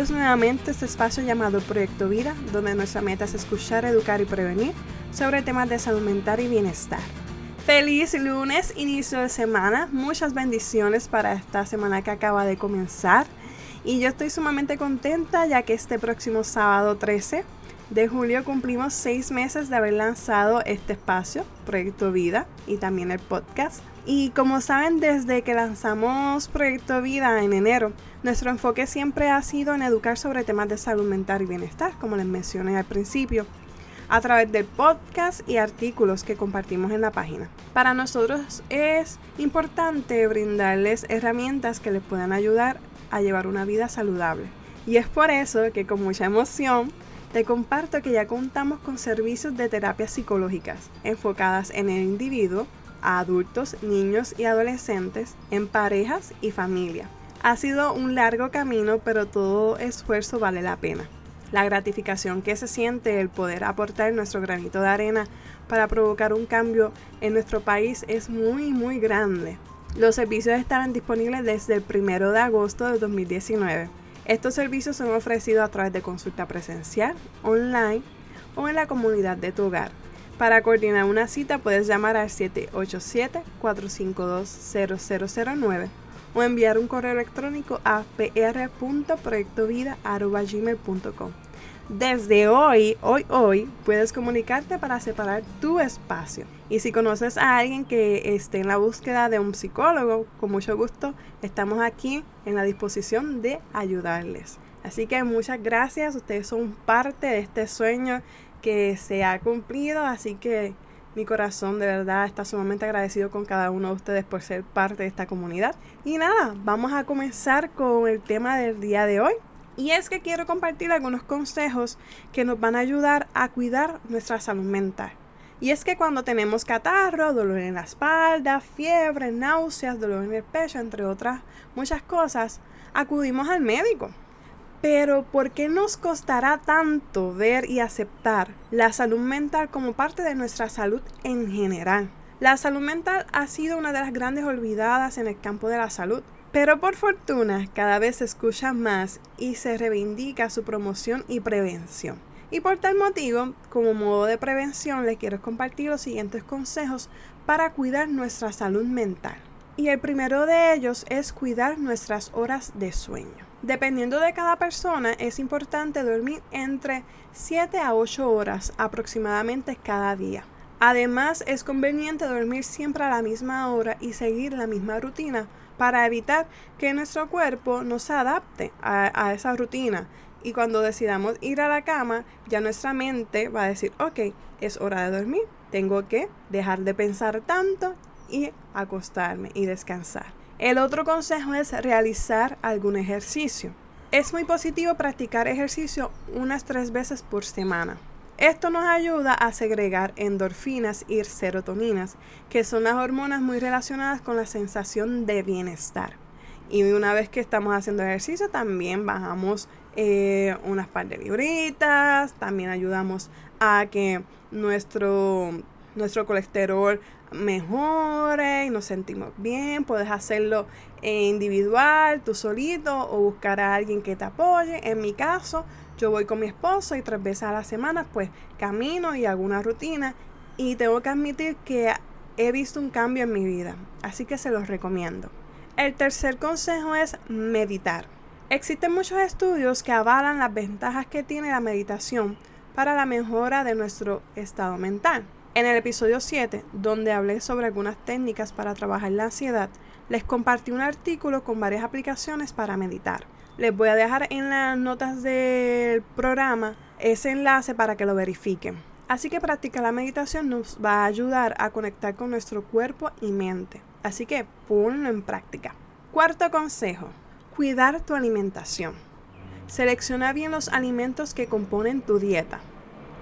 Bienvenidos nuevamente a este espacio llamado Proyecto Vida, donde nuestra meta es escuchar, educar y prevenir sobre temas de salud mental y bienestar. Feliz lunes, inicio de semana, muchas bendiciones para esta semana que acaba de comenzar. Y yo estoy sumamente contenta ya que este próximo sábado 13 de julio cumplimos seis meses de haber lanzado este espacio, Proyecto Vida, y también el podcast. Y como saben, desde que lanzamos Proyecto Vida en enero, nuestro enfoque siempre ha sido en educar sobre temas de salud mental y bienestar, como les mencioné al principio, a través del podcast y artículos que compartimos en la página. Para nosotros es importante brindarles herramientas que les puedan ayudar a llevar una vida saludable. Y es por eso que con mucha emoción te comparto que ya contamos con servicios de terapias psicológicas enfocadas en el individuo, a adultos, niños y adolescentes, en parejas y familia. Ha sido un largo camino, pero todo esfuerzo vale la pena. La gratificación que se siente el poder aportar nuestro granito de arena para provocar un cambio en nuestro país es muy muy grande. Los servicios estarán disponibles desde el 1 de agosto de 2019. Estos servicios son ofrecidos a través de consulta presencial, online o en la comunidad de tu hogar. Para coordinar una cita puedes llamar al 787-452-0009 o enviar un correo electrónico a pr.proyectovida.gmail.com. Desde hoy, hoy, hoy, puedes comunicarte para separar tu espacio. Y si conoces a alguien que esté en la búsqueda de un psicólogo, con mucho gusto estamos aquí en la disposición de ayudarles. Así que muchas gracias, ustedes son parte de este sueño que se ha cumplido, así que mi corazón de verdad está sumamente agradecido con cada uno de ustedes por ser parte de esta comunidad. Y nada, vamos a comenzar con el tema del día de hoy. Y es que quiero compartir algunos consejos que nos van a ayudar a cuidar nuestra salud mental. Y es que cuando tenemos catarro, dolor en la espalda, fiebre, náuseas, dolor en el pecho, entre otras muchas cosas, acudimos al médico. Pero ¿por qué nos costará tanto ver y aceptar la salud mental como parte de nuestra salud en general? La salud mental ha sido una de las grandes olvidadas en el campo de la salud pero por fortuna cada vez se escucha más y se reivindica su promoción y prevención. Y por tal motivo, como modo de prevención, les quiero compartir los siguientes consejos para cuidar nuestra salud mental. Y el primero de ellos es cuidar nuestras horas de sueño. Dependiendo de cada persona, es importante dormir entre 7 a 8 horas aproximadamente cada día. Además, es conveniente dormir siempre a la misma hora y seguir la misma rutina para evitar que nuestro cuerpo no se adapte a, esa rutina. Y cuando decidamos ir a la cama, ya nuestra mente va a decir, ok, es hora de dormir, tengo que dejar de pensar tanto y acostarme y descansar. El otro consejo es realizar algún ejercicio. Es muy positivo practicar ejercicio unas tres veces por semana. Esto nos ayuda a segregar endorfinas y serotoninas, que son las hormonas muy relacionadas con la sensación de bienestar. Y una vez que estamos haciendo ejercicio, también bajamos eh, unas par de libritas, también ayudamos a que nuestro, nuestro colesterol mejore y nos sentimos bien. Puedes hacerlo individual, tú solito, o buscar a alguien que te apoye. En mi caso, yo voy con mi esposo y tres veces a la semana pues camino y hago una rutina y tengo que admitir que he visto un cambio en mi vida, así que se los recomiendo. El tercer consejo es meditar. Existen muchos estudios que avalan las ventajas que tiene la meditación para la mejora de nuestro estado mental. En el episodio 7, donde hablé sobre algunas técnicas para trabajar la ansiedad, les compartí un artículo con varias aplicaciones para meditar. Les voy a dejar en las notas del programa ese enlace para que lo verifiquen. Así que practicar la meditación nos va a ayudar a conectar con nuestro cuerpo y mente. Así que ponlo en práctica. Cuarto consejo, cuidar tu alimentación. Selecciona bien los alimentos que componen tu dieta.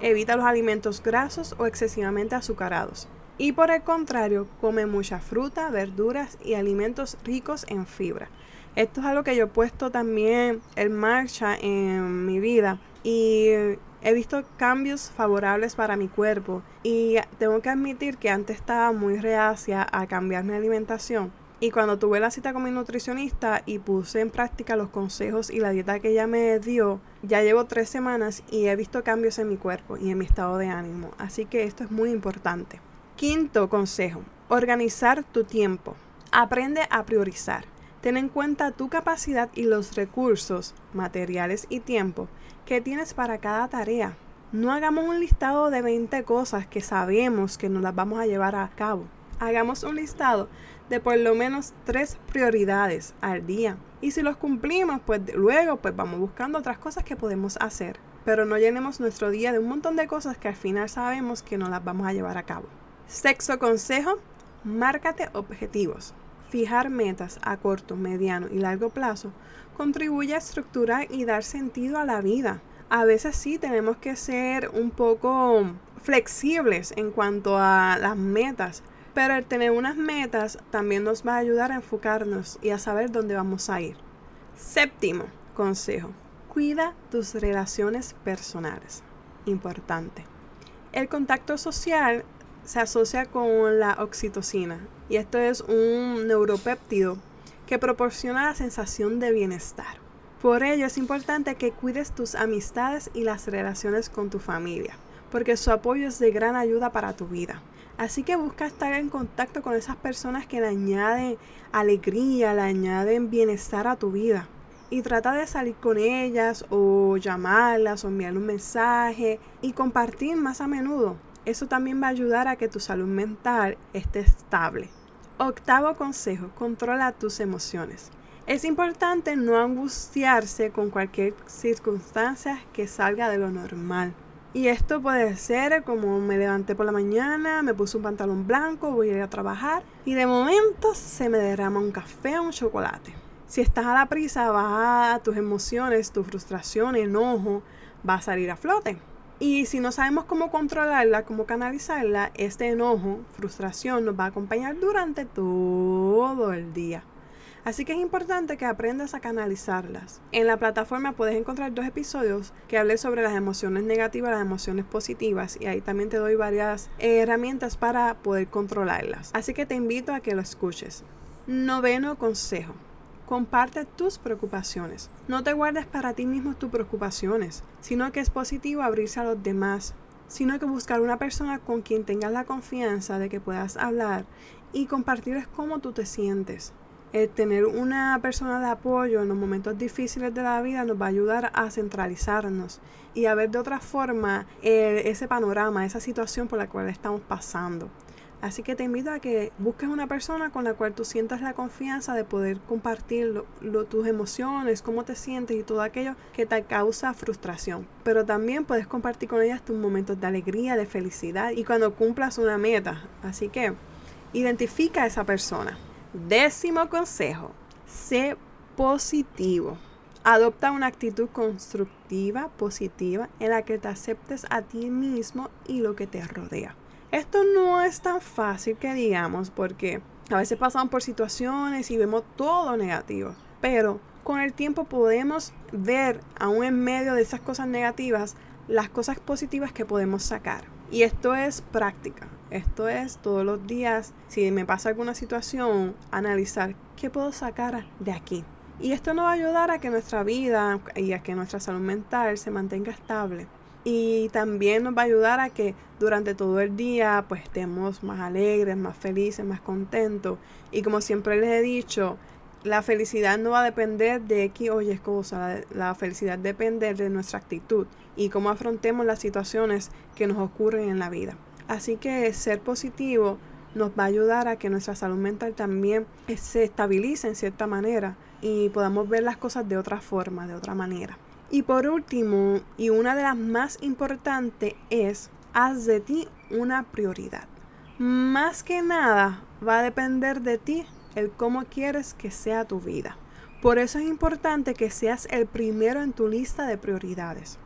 Evita los alimentos grasos o excesivamente azucarados. Y por el contrario, come mucha fruta, verduras y alimentos ricos en fibra. Esto es algo que yo he puesto también en marcha en mi vida y he visto cambios favorables para mi cuerpo y tengo que admitir que antes estaba muy reacia a cambiar mi alimentación, Y cuando tuve la cita con mi nutricionista y puse en práctica los consejos y la dieta que ella me dio, ya llevo tres semanas y he visto cambios en mi cuerpo y en mi estado de ánimo. Así que esto es muy importante. Quinto consejo, organizar tu tiempo. Aprende a priorizar. Ten en cuenta tu capacidad y los recursos, materiales y tiempo que tienes para cada tarea. No hagamos un listado de 20 cosas que sabemos que nos las vamos a llevar a cabo. Hagamos un listado de por lo menos tres prioridades al día. Y si los cumplimos, pues luego pues vamos buscando otras cosas que podemos hacer. Pero no llenemos nuestro día de un montón de cosas que al final sabemos que no las vamos a llevar a cabo. Sexto consejo, márcate objetivos. Fijar metas a corto, mediano y largo plazo contribuye a estructurar y dar sentido a la vida. A veces sí tenemos que ser un poco flexibles en cuanto a las metas, pero tener unas metas también nos va a ayudar a enfocarnos y a saber dónde vamos a ir. Séptimo consejo, cuida tus relaciones personales. Importante. El contacto social se asocia con la oxitocina y esto es un neuropéptido que proporciona la sensación de bienestar. Por ello es importante que cuides tus amistades y las relaciones con tu familia, porque su apoyo es de gran ayuda para tu vida. Así que busca estar en contacto con esas personas que le añaden alegría, le añaden bienestar a tu vida. Y trata de salir con ellas o llamarlas o enviarle un mensaje y compartir más a menudo. Eso también va a ayudar a que tu salud mental esté estable. Octavo consejo, controla tus emociones. Es importante no angustiarse con cualquier circunstancia que salga de lo normal. Y esto puede ser como me levanté por la mañana, me puse un pantalón blanco, voy a ir a trabajar y de momento se me derrama un café o un chocolate. Si estás a la prisa, va a tus emociones, tu frustración, enojo, va a salir a flote. Y si no sabemos cómo controlarla, cómo canalizarla, este enojo, frustración nos va a acompañar durante todo el día. Así que es importante que aprendas a canalizarlas. En la plataforma puedes encontrar dos episodios que hablé sobre las emociones negativas las emociones positivas y ahí también te doy varias herramientas para poder controlarlas. Así que te invito a que lo escuches. Noveno consejo. Comparte tus preocupaciones. No te guardes para ti mismo tus preocupaciones, sino que es positivo abrirse a los demás, sino que buscar una persona con quien tengas la confianza de que puedas hablar y compartirles cómo tú te sientes. El tener una persona de apoyo en los momentos difíciles de la vida nos va a ayudar a centralizarnos y a ver de otra forma eh, ese panorama, esa situación por la cual estamos pasando. Así que te invito a que busques una persona con la cual tú sientas la confianza de poder compartir tus emociones, cómo te sientes y todo aquello que te causa frustración. Pero también puedes compartir con ellas tus momentos de alegría, de felicidad y cuando cumplas una meta. Así que identifica a esa persona. Décimo consejo, sé positivo. Adopta una actitud constructiva, positiva, en la que te aceptes a ti mismo y lo que te rodea. Esto no es tan fácil que digamos porque a veces pasamos por situaciones y vemos todo negativo, pero con el tiempo podemos ver, aún en medio de esas cosas negativas, las cosas positivas que podemos sacar. Y esto es práctica. Esto es todos los días, si me pasa alguna situación, analizar qué puedo sacar de aquí. Y esto nos va a ayudar a que nuestra vida y a que nuestra salud mental se mantenga estable y también nos va a ayudar a que durante todo el día pues estemos más alegres, más felices, más contentos y como siempre les he dicho, la felicidad no va a depender de X o Y cosa, la felicidad depende de nuestra actitud y cómo afrontemos las situaciones que nos ocurren en la vida. Así que ser positivo nos va a ayudar a que nuestra salud mental también se estabilice en cierta manera y podamos ver las cosas de otra forma, de otra manera. Y por último, y una de las más importantes es, haz de ti una prioridad. Más que nada va a depender de ti el cómo quieres que sea tu vida. Por eso es importante que seas el primero en tu lista de prioridades.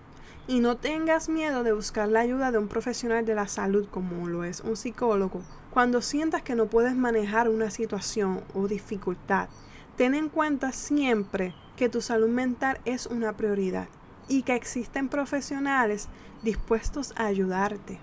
Y no tengas miedo de buscar la ayuda de un profesional de la salud como lo es un psicólogo cuando sientas que no puedes manejar una situación o dificultad. Ten en cuenta siempre que tu salud mental es una prioridad y que existen profesionales dispuestos a ayudarte.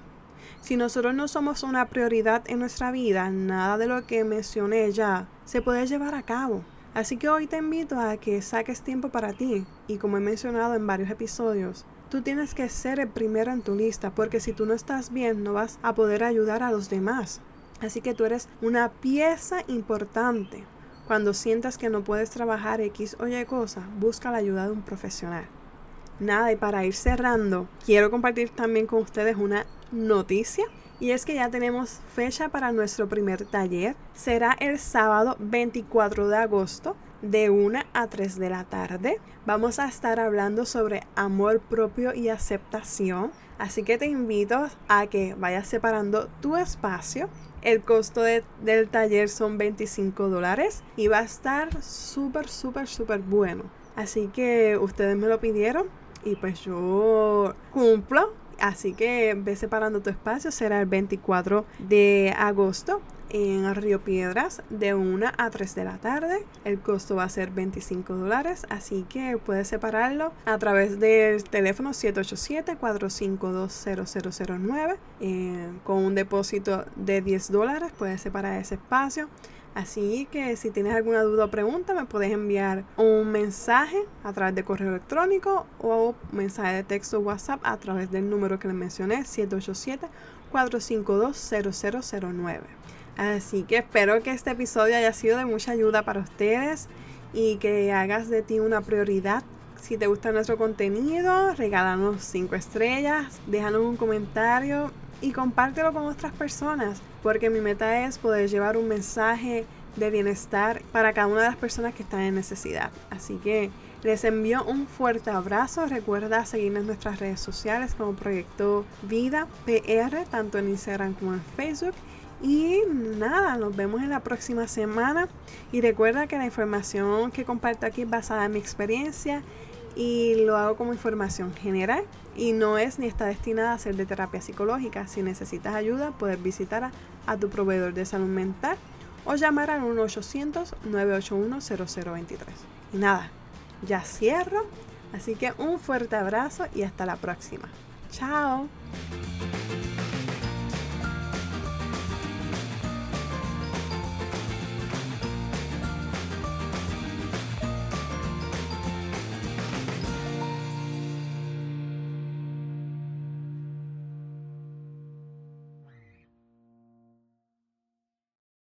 Si nosotros no somos una prioridad en nuestra vida, nada de lo que mencioné ya se puede llevar a cabo. Así que hoy te invito a que saques tiempo para ti y como he mencionado en varios episodios, tú tienes que ser el primero en tu lista porque si tú no estás bien no vas a poder ayudar a los demás. Así que tú eres una pieza importante. Cuando sientas que no puedes trabajar X o Y cosa, busca la ayuda de un profesional. Nada, y para ir cerrando, quiero compartir también con ustedes una noticia. Y es que ya tenemos fecha para nuestro primer taller. Será el sábado 24 de agosto de 1 a 3 de la tarde. Vamos a estar hablando sobre amor propio y aceptación. Así que te invito a que vayas separando tu espacio. El costo del taller son 25 dólares y va a estar súper, súper, súper bueno. Así que ustedes me lo pidieron y pues yo cumplo. Así que ve separando tu espacio. Será el 24 de agosto en Río Piedras de 1 a 3 de la tarde. El costo va a ser 25 dólares, así que puedes separarlo a través del teléfono 787-452-0009. Eh, con un depósito de 10 dólares puedes separar ese espacio. Así que si tienes alguna duda o pregunta, me puedes enviar un mensaje a través de correo electrónico o mensaje de texto WhatsApp a través del número que les mencioné, 787-452-0009. Así que espero que este episodio haya sido de mucha ayuda para ustedes y que hagas de ti una prioridad. Si te gusta nuestro contenido, regálanos 5 estrellas, déjanos un comentario y compártelo con otras personas, porque mi meta es poder llevar un mensaje de bienestar para cada una de las personas que están en necesidad. Así que les envío un fuerte abrazo. Recuerda seguirnos en nuestras redes sociales como Proyecto Vida PR, tanto en Instagram como en Facebook. Y nada, nos vemos en la próxima semana. Y recuerda que la información que comparto aquí es basada en mi experiencia y lo hago como información general y no es ni está destinada a ser de terapia psicológica. Si necesitas ayuda, puedes visitar a, tu proveedor de salud mental o llamar al 1-800-981-0023. Y nada, ya cierro. Así que un fuerte abrazo y hasta la próxima. Chao.